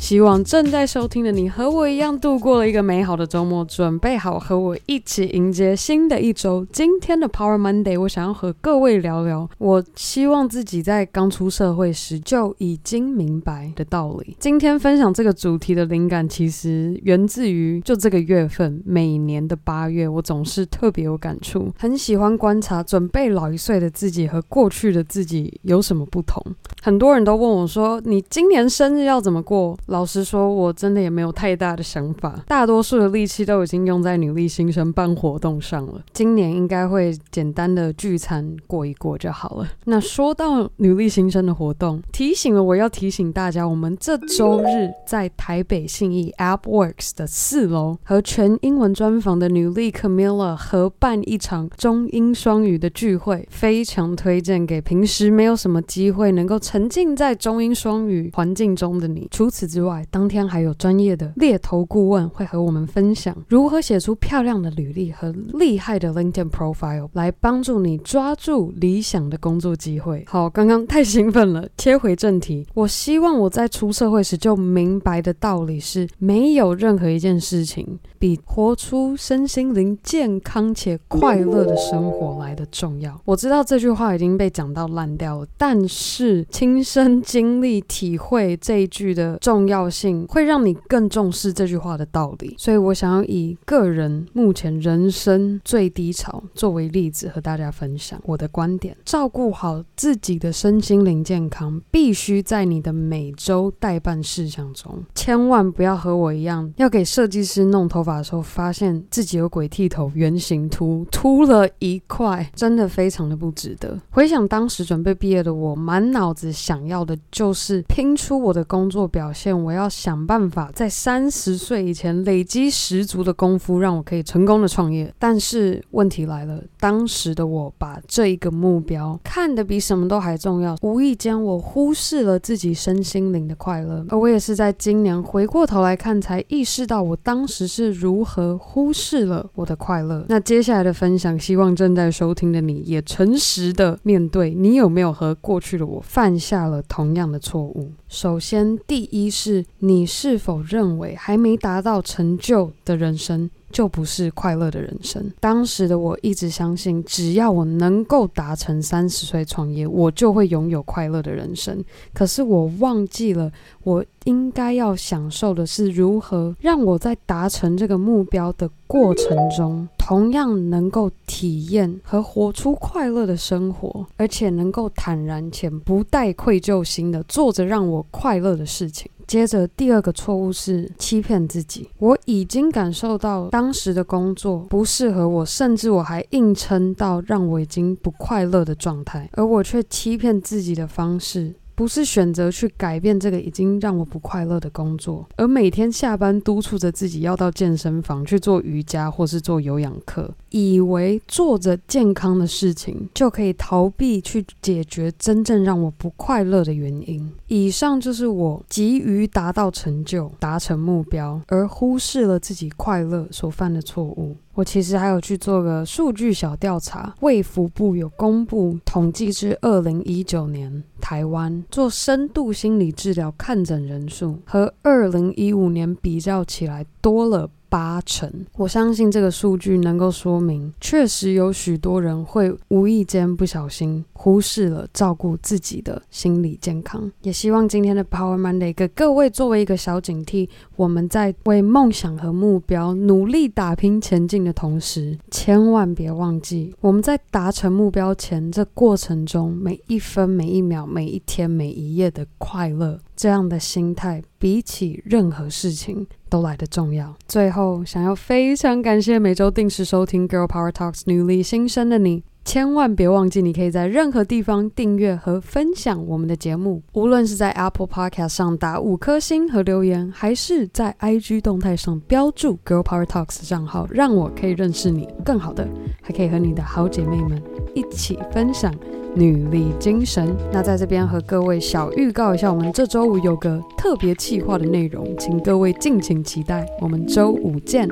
希望正在收听的你和我一样度过了一个美好的周末，准备好和我一起迎接新的一周。今天的 Power Monday，我想要和各位聊聊，我希望自己在刚出社会时就已经明白的道理。今天分享这个主题的灵感，其实源自于就这个月份，每年的八月，我总是特别有感触，很喜欢观察准备老一岁的自己和过去的自己有什么不同。很多人都问我说：“你今年生日要怎么过？”老实说，我真的也没有太大的想法，大多数的力气都已经用在女力新生办活动上了。今年应该会简单的聚餐过一过就好了。那说到女力新生的活动，提醒了我要提醒大家，我们这周日在台北信义 AppWorks 的四楼和全英文专访的女力 Camilla 合办一场中英双语的聚会，非常推荐给平时没有什么机会能够沉浸在中英双语环境中的你。除此之，之外，当天还有专业的猎头顾问会和我们分享如何写出漂亮的履历和厉害的 LinkedIn profile，来帮助你抓住理想的工作机会。好，刚刚太兴奋了，切回正题。我希望我在出社会时就明白的道理是，没有任何一件事情比活出身心灵健康且快乐的生活来的重要。我知道这句话已经被讲到烂掉了，但是亲身经历体会这一句的重要要。性会让你更重视这句话的道理，所以我想要以个人目前人生最低潮作为例子和大家分享我的观点。照顾好自己的身心灵健康，必须在你的每周待办事项中，千万不要和我一样，要给设计师弄头发的时候，发现自己有鬼剃头、圆形秃，秃了一块，真的非常的不值得。回想当时准备毕业的我，满脑子想要的就是拼出我的工作表现。我要想办法在三十岁以前累积十足的功夫，让我可以成功的创业。但是问题来了，当时的我把这一个目标看得比什么都还重要，无意间我忽视了自己身心灵的快乐。而我也是在今年回过头来看，才意识到我当时是如何忽视了我的快乐。那接下来的分享，希望正在收听的你也诚实的面对，你有没有和过去的我犯下了同样的错误？首先，第一。是你是否认为还没达到成就的人生就不是快乐的人生？当时的我一直相信，只要我能够达成三十岁创业，我就会拥有快乐的人生。可是我忘记了，我应该要享受的是如何让我在达成这个目标的过程中，同样能够体验和活出快乐的生活，而且能够坦然且不带愧疚心的做着让我快乐的事情。接着，第二个错误是欺骗自己。我已经感受到当时的工作不适合我，甚至我还硬撑到让我已经不快乐的状态，而我却欺骗自己的方式，不是选择去改变这个已经让我不快乐的工作，而每天下班督促着自己要到健身房去做瑜伽或是做有氧课，以为做着健康的事情就可以逃避去解决真正让我不快乐的原因。以上就是我急于达到成就、达成目标，而忽视了自己快乐所犯的错误。我其实还有去做个数据小调查，卫福部有公布统计至二零一九年，台湾做深度心理治疗看诊人数和二零一五年比较起来多了八成，我相信这个数据能够说明，确实有许多人会无意间不小心忽视了照顾自己的心理健康。也希望今天的 Power Monday 给各位作为一个小警惕，我们在为梦想和目标努力打拼前进的同时，千万别忘记我们在达成目标前这过程中每一分每一秒、每一天每一夜的快乐。这样的心态比起任何事情都来得重要。最后，想要非常感谢每周定时收听《Girl Power Talks》女力新生的你，千万别忘记，你可以在任何地方订阅和分享我们的节目。无论是在 Apple Podcast 上打五颗星和留言，还是在 IG 动态上标注 Girl Power Talks 账号，让我可以认识你更好的，还可以和你的好姐妹们一起分享。女力精神，那在这边和各位小预告一下，我们这周五有个特别企划的内容，请各位敬请期待。我们周五见，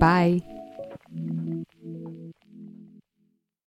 拜。